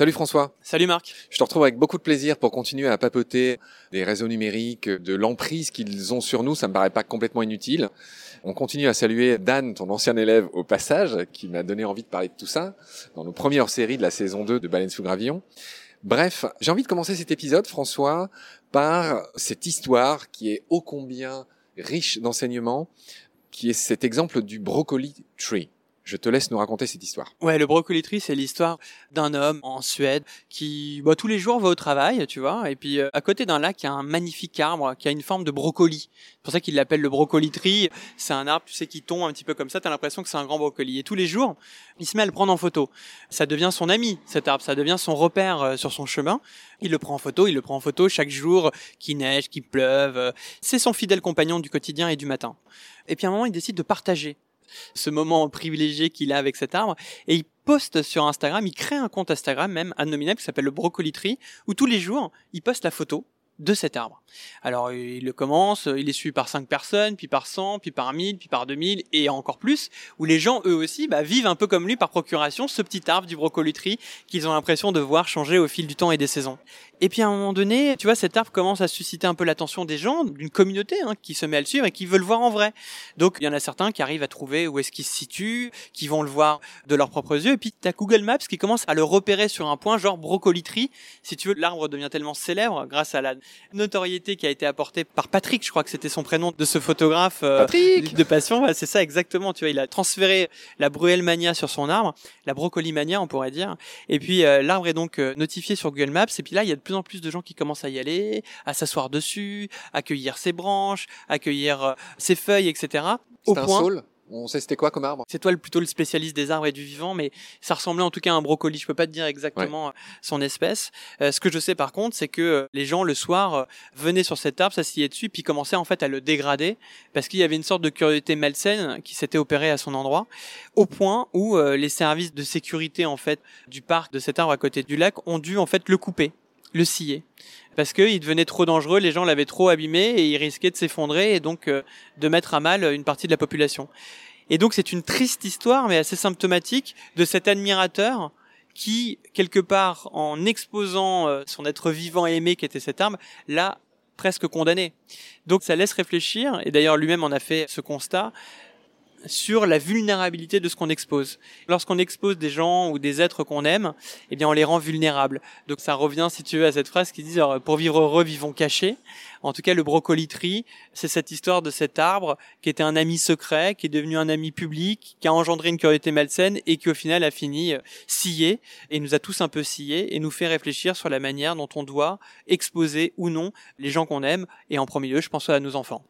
Salut François. Salut Marc. Je te retrouve avec beaucoup de plaisir pour continuer à papoter des réseaux numériques, de l'emprise qu'ils ont sur nous. Ça me paraît pas complètement inutile. On continue à saluer Dan, ton ancien élève, au passage, qui m'a donné envie de parler de tout ça dans nos premières séries de la saison 2 de Baleine sous gravillon. Bref, j'ai envie de commencer cet épisode, François, par cette histoire qui est ô combien riche d'enseignements, qui est cet exemple du brocoli tree. Je te laisse nous raconter cette histoire. Ouais, le brocoli c'est l'histoire d'un homme en Suède qui, bah, tous les jours va au travail, tu vois, et puis euh, à côté d'un lac, il y a un magnifique arbre qui a une forme de brocoli. C'est pour ça qu'il l'appelle le brocoli C'est un arbre, tu sais, qui tombe un petit peu comme ça, t'as l'impression que c'est un grand brocoli. Et tous les jours, il se met à le prendre en photo. Ça devient son ami, cet arbre, ça devient son repère euh, sur son chemin. Il le prend en photo, il le prend en photo chaque jour, qu'il neige, qu'il pleuve. C'est son fidèle compagnon du quotidien et du matin. Et puis à un moment, il décide de partager ce moment privilégié qu'il a avec cet arbre. Et il poste sur Instagram, il crée un compte Instagram même anonyme qui s'appelle le Brocoli Tree, où tous les jours, il poste la photo de cet arbre. Alors il le commence, il est suivi par 5 personnes, puis par 100, puis par 1000, puis par 2000 et encore plus, où les gens eux aussi bah, vivent un peu comme lui par procuration ce petit arbre du brocoli qu'ils ont l'impression de voir changer au fil du temps et des saisons. Et puis à un moment donné, tu vois, cet arbre commence à susciter un peu l'attention des gens, d'une communauté hein, qui se met à le suivre et qui veut le voir en vrai. Donc il y en a certains qui arrivent à trouver où est-ce qu'il se situe, qui vont le voir de leurs propres yeux. Et puis tu as Google Maps qui commence à le repérer sur un point, genre brocoli Si tu veux, l'arbre devient tellement célèbre grâce à la notoriété qui a été apportée par Patrick, je crois que c'était son prénom de ce photographe euh, de passion. c'est ça exactement. Tu vois, il a transféré la mania sur son arbre, la mania on pourrait dire. Et puis euh, l'arbre est donc euh, notifié sur Google Maps. Et puis là, il y a de plus en plus de gens qui commencent à y aller, à s'asseoir dessus, accueillir ses branches, accueillir ses feuilles, etc. Au point. On sait c'était quoi comme arbre? C'est toi plutôt le spécialiste des arbres et du vivant, mais ça ressemblait en tout cas à un brocoli. Je peux pas te dire exactement euh, son espèce. Euh, ce que je sais par contre, c'est que euh, les gens le soir venaient sur cet arbre, s'assillaient dessus, puis commençaient en fait à le dégrader parce qu'il y avait une sorte de curiosité malsaine qui s'était opérée à son endroit, au point où les services de sécurité en fait du parc de cet arbre à côté du lac ont dû en fait le couper le scier parce qu'il devenait trop dangereux, les gens l'avaient trop abîmé et il risquait de s'effondrer et donc euh, de mettre à mal une partie de la population. Et donc c'est une triste histoire, mais assez symptomatique de cet admirateur qui, quelque part, en exposant euh, son être vivant et aimé qui était cette arme, l'a presque condamné. Donc ça laisse réfléchir, et d'ailleurs lui-même en a fait ce constat, sur la vulnérabilité de ce qu'on expose. Lorsqu'on expose des gens ou des êtres qu'on aime, eh bien on les rend vulnérables. Donc ça revient, si tu veux, à cette phrase qui dit pour vivre heureux, vivons cachés. En tout cas, le brocoli c'est cette histoire de cet arbre qui était un ami secret, qui est devenu un ami public, qui a engendré une curiosité malsaine et qui au final a fini euh, scié et nous a tous un peu scié et nous fait réfléchir sur la manière dont on doit exposer ou non les gens qu'on aime et en premier lieu, je pense à nos enfants.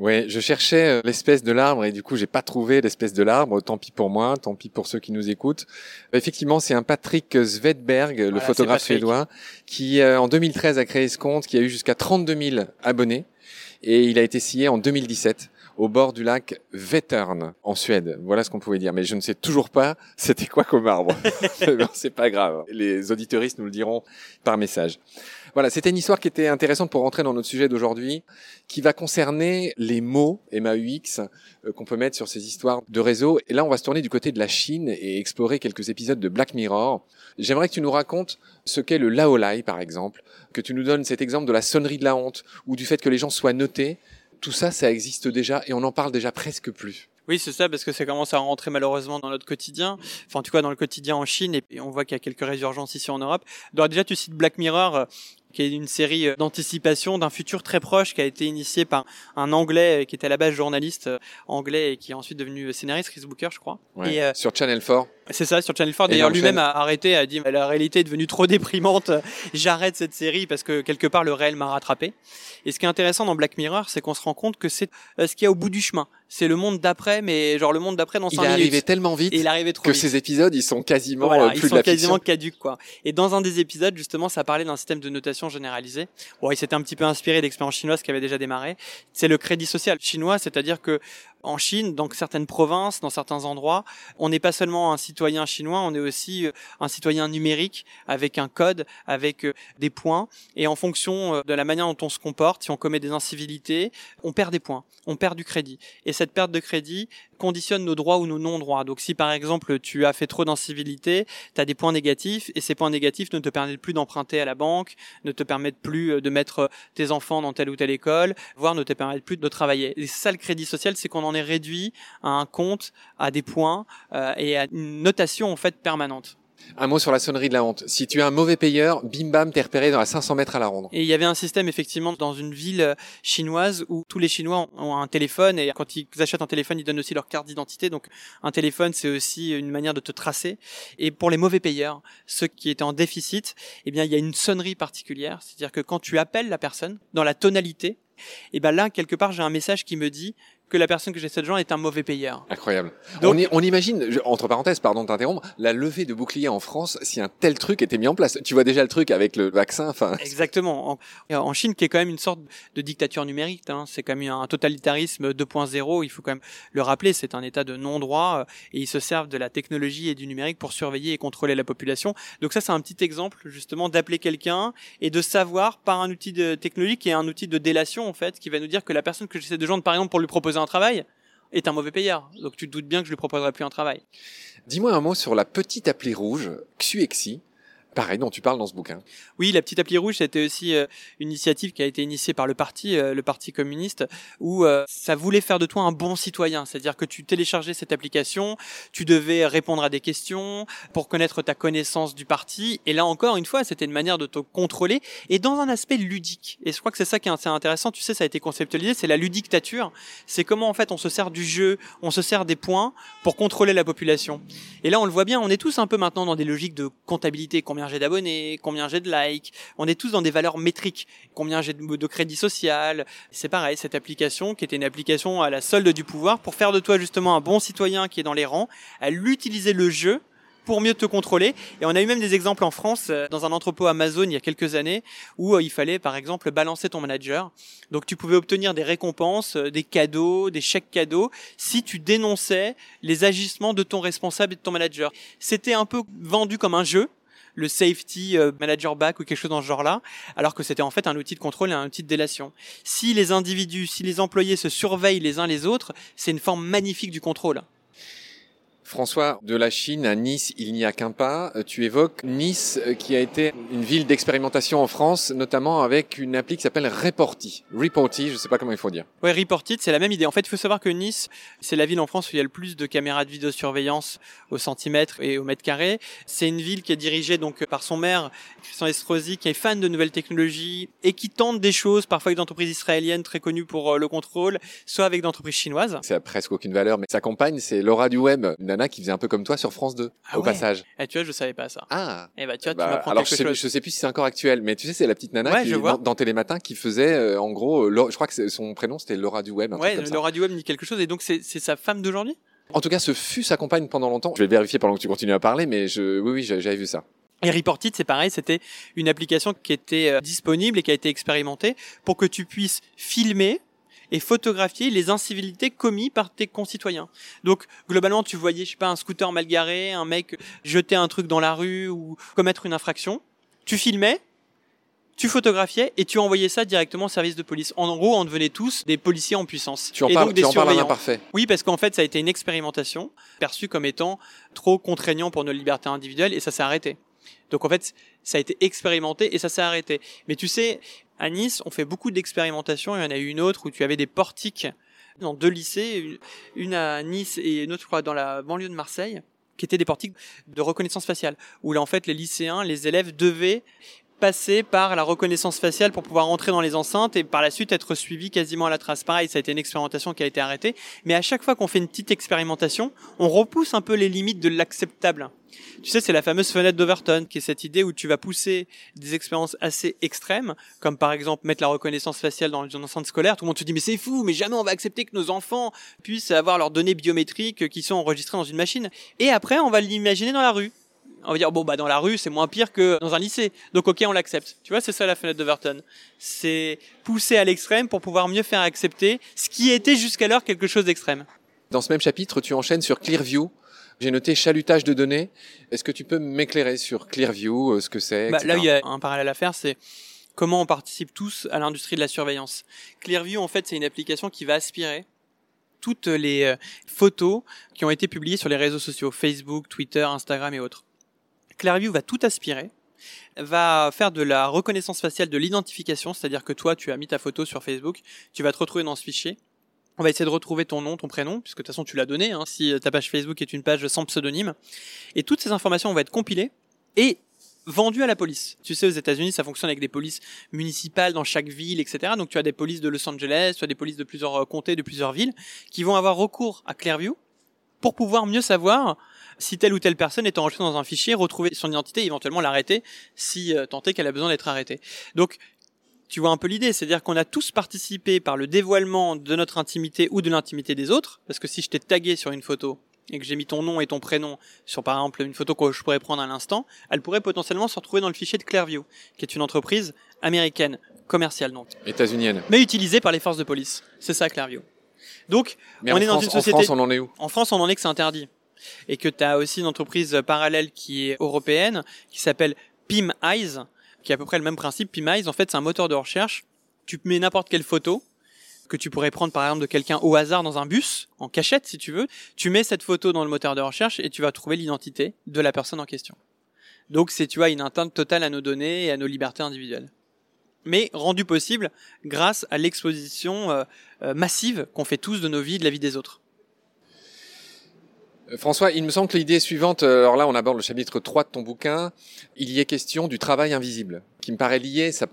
Oui, je cherchais euh, l'espèce de l'arbre et du coup j'ai pas trouvé l'espèce de l'arbre. Tant pis pour moi, tant pis pour ceux qui nous écoutent. Effectivement, c'est un Patrick Svedberg, le photographe suédois, qui euh, en 2013 a créé ce compte, qui a eu jusqu'à 32 000 abonnés et il a été scié en 2017 au bord du lac Vättern en Suède. Voilà ce qu'on pouvait dire. Mais je ne sais toujours pas c'était quoi comme arbre. c'est pas grave. Les auditeuristes nous le diront par message. Voilà, c'était une histoire qui était intéressante pour rentrer dans notre sujet d'aujourd'hui, qui va concerner les mots MAUX euh, qu'on peut mettre sur ces histoires de réseau. Et là, on va se tourner du côté de la Chine et explorer quelques épisodes de Black Mirror. J'aimerais que tu nous racontes ce qu'est le laolai, par exemple, que tu nous donnes cet exemple de la sonnerie de la honte ou du fait que les gens soient notés. Tout ça, ça existe déjà et on n'en parle déjà presque plus. Oui, c'est ça, parce que ça commence à rentrer malheureusement dans notre quotidien. Enfin, en tout cas, dans le quotidien en Chine, et on voit qu'il y a quelques résurgences ici en Europe. Donc, déjà, tu cites Black Mirror, euh, qui est une série euh, d'anticipation d'un futur très proche qui a été initié par un Anglais euh, qui était à la base journaliste anglais et qui est ensuite devenu scénariste, Chris Booker, je crois. et, sur Channel 4. C'est ça, sur Channel 4. D'ailleurs, lui-même a arrêté, a dit la réalité est devenue trop déprimante, j'arrête cette série parce que quelque part le réel m'a rattrapé. Et ce qui est intéressant dans Black Mirror, c'est qu'on se rend compte que c'est ce qu'il y a au bout du chemin c'est le monde d'après, mais genre le monde d'après dans 5 minutes. Il est arrivé tellement vite il est que ces épisodes, ils sont quasiment voilà, euh, plus ils sont quasiment caduques quoi. Et dans un des épisodes, justement, ça parlait d'un système de notation généralisé. Bon, il s'était un petit peu inspiré d'expériences chinoises qui avaient déjà démarré. C'est le crédit social chinois, c'est-à-dire que en Chine, dans certaines provinces, dans certains endroits, on n'est pas seulement un citoyen chinois, on est aussi euh, un citoyen numérique avec un code, avec euh, des points. Et en fonction de la manière dont on se comporte, si on commet des incivilités, on perd des points, on perd du crédit. Et cette perte de crédit conditionne nos droits ou nos non-droits. Donc si par exemple tu as fait trop d'incivilité, tu as des points négatifs et ces points négatifs ne te permettent plus d'emprunter à la banque, ne te permettent plus euh, de mettre tes enfants dans telle ou telle école, voire ne te permettent plus de travailler. Et ça le crédit social, c'est qu'on en est réduit à un compte, à des points euh, et à une notation en fait permanente. Un mot sur la sonnerie de la honte. Si tu es un mauvais payeur, bim bam, t'es repéré dans la 500 mètres à la ronde. Et il y avait un système effectivement dans une ville euh, chinoise où tous les Chinois ont un téléphone et quand ils achètent un téléphone, ils donnent aussi leur carte d'identité. Donc un téléphone, c'est aussi une manière de te tracer. Et pour les mauvais payeurs, ceux qui étaient en déficit, eh bien il y a une sonnerie particulière, c'est-à-dire que quand tu appelles la personne dans la tonalité, et eh ben là quelque part j'ai un message qui me dit que la personne que j'essaie de joindre est un mauvais payeur. Incroyable. on, on, imagine, entre parenthèses, pardon de t'interrompre, la levée de boucliers en France si un tel truc était mis en place. Tu vois déjà le truc avec le vaccin. Enfin. Exactement. En, en, Chine, qui est quand même une sorte de dictature numérique, hein, c'est quand même un totalitarisme 2.0. Il faut quand même le rappeler. C'est un État de non-droit euh, et ils se servent de la technologie et du numérique pour surveiller et contrôler la population. Donc ça, c'est un petit exemple justement d'appeler quelqu'un et de savoir par un outil de technologie qui est un outil de délation en fait, qui va nous dire que la personne que j'essaie de joindre, par exemple, pour lui proposer un travail est un mauvais payeur. Donc tu te doutes bien que je lui proposerai plus un travail. Dis-moi un mot sur la petite appli rouge, Xuexi, pareil dont tu parles dans ce bouquin. Oui, la petite appli rouge, c'était aussi euh, une initiative qui a été initiée par le parti, euh, le parti communiste, où euh, ça voulait faire de toi un bon citoyen, c'est-à-dire que tu téléchargeais cette application, tu devais répondre à des questions pour connaître ta connaissance du parti, et là encore une fois, c'était une manière de te contrôler et dans un aspect ludique. Et je crois que c'est ça qui est assez intéressant. Tu sais, ça a été conceptualisé, c'est la ludictature. C'est comment en fait on se sert du jeu, on se sert des points pour contrôler la population. Et là, on le voit bien, on est tous un peu maintenant dans des logiques de comptabilité, combien j'ai d'abonnés, combien j'ai de likes. On est tous dans des valeurs métriques. Combien j'ai de, crédit social. C'est pareil, cette application qui était une application à la solde du pouvoir pour faire de toi justement un bon citoyen qui est dans les rangs, elle utilisait le jeu pour mieux te contrôler. Et on a eu même des exemples en France, euh, dans un entrepôt Amazon il y a quelques années, où euh, il fallait par exemple balancer ton manager. Donc tu pouvais obtenir des récompenses, euh, des cadeaux, des chèques cadeaux, si tu dénonçais les agissements de ton responsable et de ton manager. C'était un peu vendu comme un jeu, le safety euh, manager back ou quelque chose dans ce genre-là, alors que c'était en fait un outil de contrôle et un outil de délation. Si les individus, si les employés se surveillent les uns les autres, c'est une forme magnifique du contrôle. François, de la Chine à Nice, il n'y a qu'un pas. Euh, tu évoques Nice, euh, qui a été une ville d'expérimentation en France, notamment avec une appli qui s'appelle Reporty. Reporty, je ne sais pas comment il faut dire. Oui, Reporty, c'est la même idée. En fait, il faut savoir que Nice, c'est la ville en France où il y a le plus de caméras de vidéosurveillance au centimètre et au mètre carré. C'est une ville qui est dirigée donc par son maire, Christian Estrosi, qui est fan de nouvelles technologies et qui tente des choses, parfois avec d'entreprises israéliennes très connues pour euh, le contrôle, soit avec d'entreprises chinoises. Ça a presque aucune valeur, mais sa compagne, c'est Laura du Web, qui faisait un peu comme toi sur France 2 ah au passage. Et eh, tu vois, je savais pas ça. Ah. Et eh bah tu vois, tu bah, m'apprends alors quelque je sais, je sais plus si c'est encore actuel, mais tu sais, c'est la petite nana qui, dans, dans Télématin qui faisait, euh, en gros, euh, je crois que son prénom c'était Laura du Web. Ouais, Laura du Web dit quelque chose, et donc c'est sa femme d'aujourd'hui? En tout cas, ce fut sa compagne pendant longtemps. Je vais vérifier pendant que tu continues à parler, mais je, oui, oui, j'avais vu ça. Et Reportit, c'est pareil, c'était une application qui était euh, disponible et qui a été expérimentée pour que tu puisses filmer et photographier les incivilités commises par tes concitoyens. Donc globalement, tu voyais, je sais pas, un scooter mal garé, un mec jeter un truc dans la rue ou commettre une infraction, tu filmais, tu photographiais et tu envoyais ça directement au service de police. En gros, on devenait tous des policiers en puissance. Tu en parles, tu en parles parfait. Oui, parce qu'en fait, ça a été une expérimentation perçue comme étant trop contraignant pour nos libertés individuelles et ça s'est arrêté. Donc en fait, ça a été expérimenté et ça s'est arrêté. Mais tu sais, à Nice, on fait beaucoup d'expérimentations. Il y en a eu une autre où tu avais des portiques dans deux lycées, une à Nice et une autre, je crois, dans la banlieue de Marseille, qui étaient des portiques de reconnaissance faciale, où là, en fait, les lycéens, les élèves devaient passer par la reconnaissance faciale pour pouvoir entrer dans les enceintes et par la suite être suivi quasiment à la trace. Pareil, ça a été une expérimentation qui a été arrêtée. Mais à chaque fois qu'on fait une petite expérimentation, on repousse un peu les limites de l'acceptable. Tu sais, c'est la fameuse fenêtre d'Overton, qui est cette idée où tu vas pousser des expériences assez extrêmes, comme par exemple mettre la reconnaissance faciale dans une enceinte scolaire. Tout le monde te dit, mais c'est fou, mais jamais on va accepter que nos enfants puissent avoir leurs données biométriques qui sont enregistrées dans une machine. Et après, on va l'imaginer dans la rue on va dire bon bah dans la rue c'est moins pire que dans un lycée donc ok on l'accepte tu vois c'est ça la fenêtre d'Overton c'est pousser à l'extrême pour pouvoir mieux faire accepter ce qui était jusqu'alors quelque chose d'extrême dans ce même chapitre tu enchaînes sur Clearview j'ai noté chalutage de données. Est-ce que tu peux m'éclairer sur Clearview, euh, ce que c'est bah, Là, il y a un parallèle à faire, c'est comment on participe tous à l'industrie de la surveillance. Clearview, en fait, c'est une application qui va aspirer toutes les euh, photos qui ont été publiées sur les réseaux sociaux, Facebook, Twitter, Instagram et autres. Clearview va tout aspirer, va faire de la reconnaissance faciale de l'identification, c'est-à-dire que toi, tu as mis ta photo sur Facebook, tu vas te retrouver dans ce fichier. On va essayer de retrouver ton nom, ton prénom, puisque de toute façon tu l'as donné, hein, si ta page Facebook est une page sans pseudonyme. Et toutes ces informations vont être compilées et vendues à la police. Tu sais, aux États-Unis, ça fonctionne avec des polices municipales dans chaque ville, etc. Donc tu as des polices de Los Angeles, tu as des polices de plusieurs euh, comtés, de plusieurs villes, qui vont avoir recours à Clearview pour pouvoir mieux savoir si telle ou telle personne est enregistrée dans un fichier, retrouver son identité éventuellement l'arrêter si euh, tant est qu'elle a besoin d'être arrêtée. Donc tu vois un peu l'idée, c'est-à-dire qu'on a tous participé par le dévoilement de notre intimité ou de l'intimité des autres, parce que si je t'ai tagué sur une photo et que j'ai mis ton nom et ton prénom sur par exemple une photo que je pourrais prendre à l'instant, elle pourrait potentiellement se retrouver dans le fichier de Clearview, qui est une entreprise américaine, commerciale donc. États-unienne. Mais utilisée par les forces de police. C'est ça Clearview. Donc, Mais on est dans une société. En France, on en est où? En France, on en est que c'est interdit. Et que tu as aussi une entreprise parallèle qui est européenne, qui s'appelle Pim Eyes, qui a à peu près le même principe. Pim Eyes, en fait, c'est un moteur de recherche. Tu mets n'importe quelle photo que tu pourrais prendre par exemple de quelqu'un au hasard dans un bus, en cachette si tu veux. Tu mets cette photo dans le moteur de recherche et tu vas trouver l'identité de la personne en question. Donc c'est, tu vois, une atteinte totale à nos données et à nos libertés individuelles. Mais rendu possible grâce à l'exposition euh, euh, massive qu'on fait tous de nos vies de la vie des autres. Euh, François, il me semble que l'idée suivante, euh, alors là on aborde le chapitre 3 de ton bouquin, il y est question du travail invisible, qui me paraît lié, ça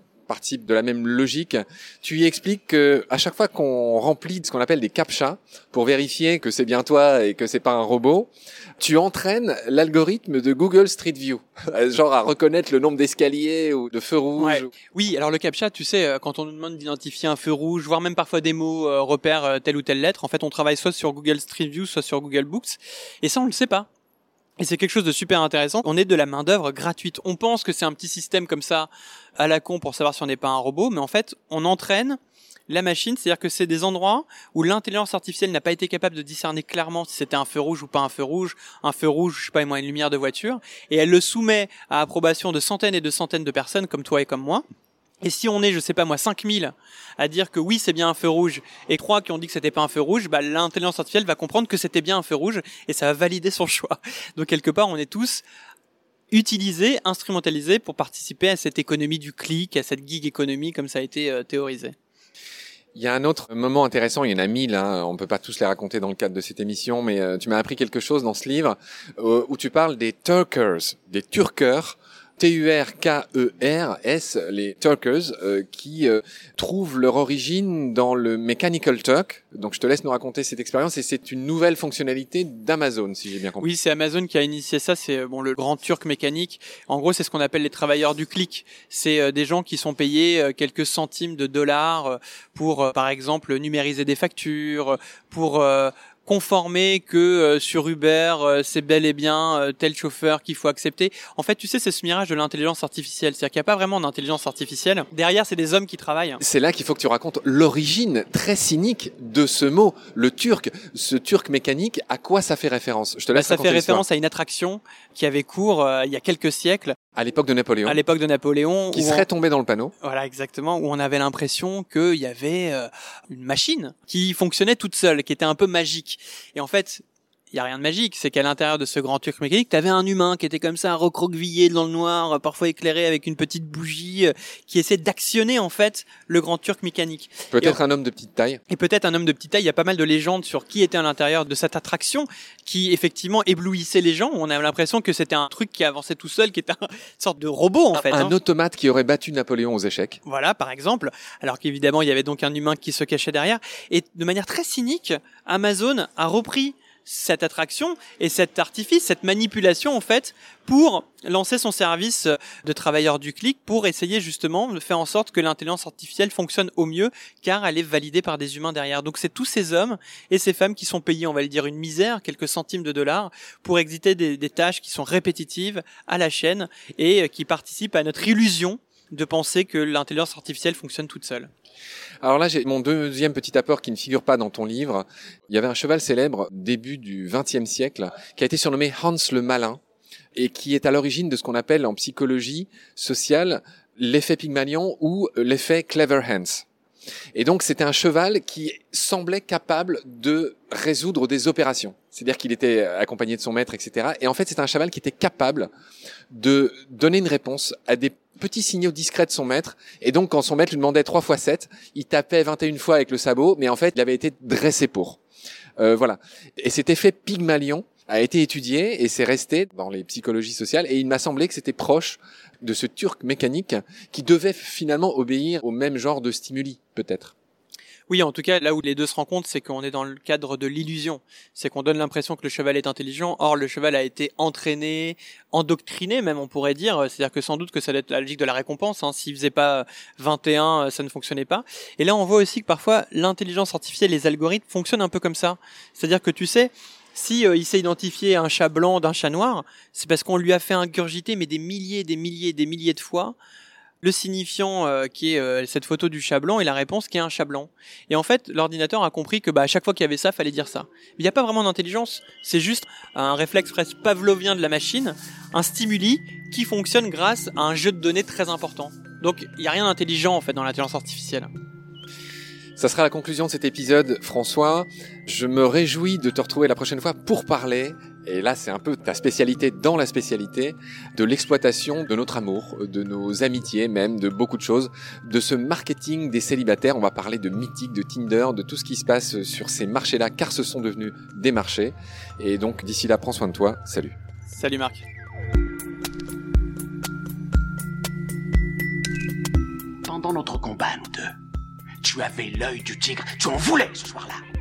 de la même logique. Tu y expliques que à chaque fois qu'on remplit ce qu'on appelle des captchas pour vérifier que c'est bien toi et que c'est pas un robot, tu entraînes l'algorithme de Google Street View, genre à reconnaître le nombre d'escaliers ou de feux rouges. Ouais. Oui, alors le captcha, tu sais, euh, quand on nous demande d'identifier un feu rouge, voire même parfois des mots euh, repèrent euh, telle ou telle lettre, en fait, on travaille soit sur Google Street View, soit sur Google Books, et ça, on le sait pas. Et c'est quelque chose de super intéressant. On est de la main d'œuvre gratuite. On pense que c'est un petit système comme ça à la con pour savoir si on n'est pas un robot, mais en fait, on entraîne la machine, c'est-à-dire que c'est des endroits où l'intelligence artificielle n'a pas été capable de discerner clairement si c'était un feu rouge ou pas un feu rouge, un feu rouge, je sais pas moi, une lumière de voiture, et elle le soumet à approbation de centaines et de centaines de personnes comme toi et comme moi. Et si on est, je sais pas moi, 5000 à dire que oui, c'est bien un feu rouge, et trois qui ont dit que c'était pas un feu rouge, bah, l'intelligence artificielle va comprendre que c'était bien un feu rouge, et ça va valider son choix. Donc quelque part, on est tous utilisés, instrumentalisés pour participer à cette économie du clic, à cette gig économie comme ça a été euh, théorisé. Il y a un autre moment intéressant, il y en a mille, hein, on peut pas tous les raconter dans le cadre de cette émission, mais euh, tu m'as appris quelque chose dans ce livre euh, où tu parles des Turkers, des Turkers, T-U-R-K-E-R-S, les Turkers, euh, qui euh, trouvent leur origine dans le Mechanical Turk. Donc je te laisse nous raconter cette expérience et c'est une nouvelle fonctionnalité d'Amazon, si j'ai bien compris. Oui, c'est Amazon qui a initié ça. C'est euh, bon le grand turc mécanique. En gros, c'est ce qu'on appelle les travailleurs du clic. C'est euh, des gens qui sont payés euh, quelques centimes de dollars euh, pour, par exemple, numériser des factures, pour conformer que euh, sur Uber euh, c'est bel et bien euh, tel chauffeur qu'il faut accepter. En fait, tu sais, c'est ce mirage de l'intelligence artificielle. C'est-à-dire qu'il n'y a pas vraiment d'intelligence artificielle. Derrière, c'est des hommes qui travaillent. C'est là qu'il faut que tu racontes l'origine très cynique de ce mot, le turc, ce turc mécanique. À quoi ça fait référence? Je te Bah, laisse ça raconter fait référence à une attraction qui avait cours il y a quelques siècles, À l'époque de Napoléon, à l'époque de Napoléon. qui serait on- tombé dans le panneau. Voilà, exactement, où on avait l'impression qu'il y avait euh, une machine qui fonctionnait toute seule, qui était un peu magique. Et en fait, il y a rien de magique, c'est qu'à l'intérieur de ce grand turc mécanique, tu avais un humain qui était comme ça, recroquevillé dans le noir, euh, parfois éclairé avec une petite bougie, euh, qui essaie d'actionner en fait le grand turc mécanique. Peut-être un homme de petite taille. Et peut-être un homme de petite taille, il y a pas mal de légendes sur qui était à l'intérieur de cette attraction qui effectivement éblouissait les gens. On avait l'impression que c'était un truc qui avançait tout seul, qui était une sorte de robot en fait. un hein. automate qui aurait battu Napoléon aux échecs. Voilà, par exemple. Alors qu'évidemment, il y avait donc un humain qui se cachait derrière. Et de manière très cynique, Amazon a repris cette attraction et cet artifice, cette manipulation en fait, pour lancer son service de travailleur du clic, pour essayer justement de faire en sorte que l'intelligence artificielle fonctionne au mieux, car elle est validée par des humains derrière. Donc c'est tous ces hommes et ces femmes qui sont payés, on va le dire, une misère, quelques centimes de dollars, pour exiter des, des tâches qui sont répétitives à la chaîne et qui participent à notre illusion de penser que l'intelligence artificielle fonctionne toute seule. Alors là, j'ai mon deuxième petit apport qui ne figure pas dans ton livre. Il y avait un cheval célèbre début du XXe siècle qui a été surnommé Hans le Malin et qui est à l'origine de ce qu'on appelle en psychologie sociale l'effet Pygmalion ou l'effet Clever Hans. Et donc c'était un cheval qui semblait capable de résoudre des opérations. C'est-à-dire qu'il était accompagné de son maître, etc. Et en fait, c'est un cheval qui était capable de donner une réponse à des petits signaux discrets de son maître. Et donc, quand son maître lui demandait 3 fois 7, il tapait 21 fois avec le sabot, mais en fait, il avait été dressé pour. Euh, voilà. Et cet effet Pygmalion a été étudié et c'est resté dans les psychologies sociales. Et il m'a semblé que c'était proche de ce turc mécanique qui devait finalement obéir au même genre de stimuli, peut-être. Oui, en tout cas, là où les deux se rencontrent, c'est qu'on est dans le cadre de l'illusion. C'est qu'on donne l'impression que le cheval est intelligent. Or, le cheval a été entraîné, endoctriné, même, on pourrait dire. C'est-à-dire que sans doute que ça doit être la logique de la récompense. Hein. S'il faisait pas 21, ça ne fonctionnait pas. Et là, on voit aussi que parfois, l'intelligence artificielle, les algorithmes fonctionnent un peu comme ça. C'est-à-dire que tu sais, si euh, il sait identifier un chat blanc d'un chat noir, c'est parce qu'on lui a fait ingurgiter mais des milliers, des milliers, des milliers de fois le signifiant euh, qui est euh, cette photo du chat blanc et la réponse qui est un chat blanc. Et en fait, l'ordinateur a compris que bah, à chaque fois qu'il y avait ça, fallait dire ça. Il n'y a pas vraiment d'intelligence, c'est juste un réflexe presque pavlovien de la machine, un stimuli qui fonctionne grâce à un jeu de données très important. Donc il n'y a rien d'intelligent en fait dans l'intelligence artificielle. Ça sera la conclusion de cet épisode, François. Je me réjouis de te retrouver la prochaine fois pour parler, et là c'est un peu ta spécialité dans la spécialité, de l'exploitation de notre amour, de nos amitiés même, de beaucoup de choses, de ce marketing des célibataires. On va parler de Mythique, de Tinder, de tout ce qui se passe sur ces marchés-là, car ce sont devenus des marchés. Et donc d'ici là, prends soin de toi. Salut. Salut Marc. Pendant notre combat, nous deux, tu avais l'œil du tigre, tu en voulais ce soir-là.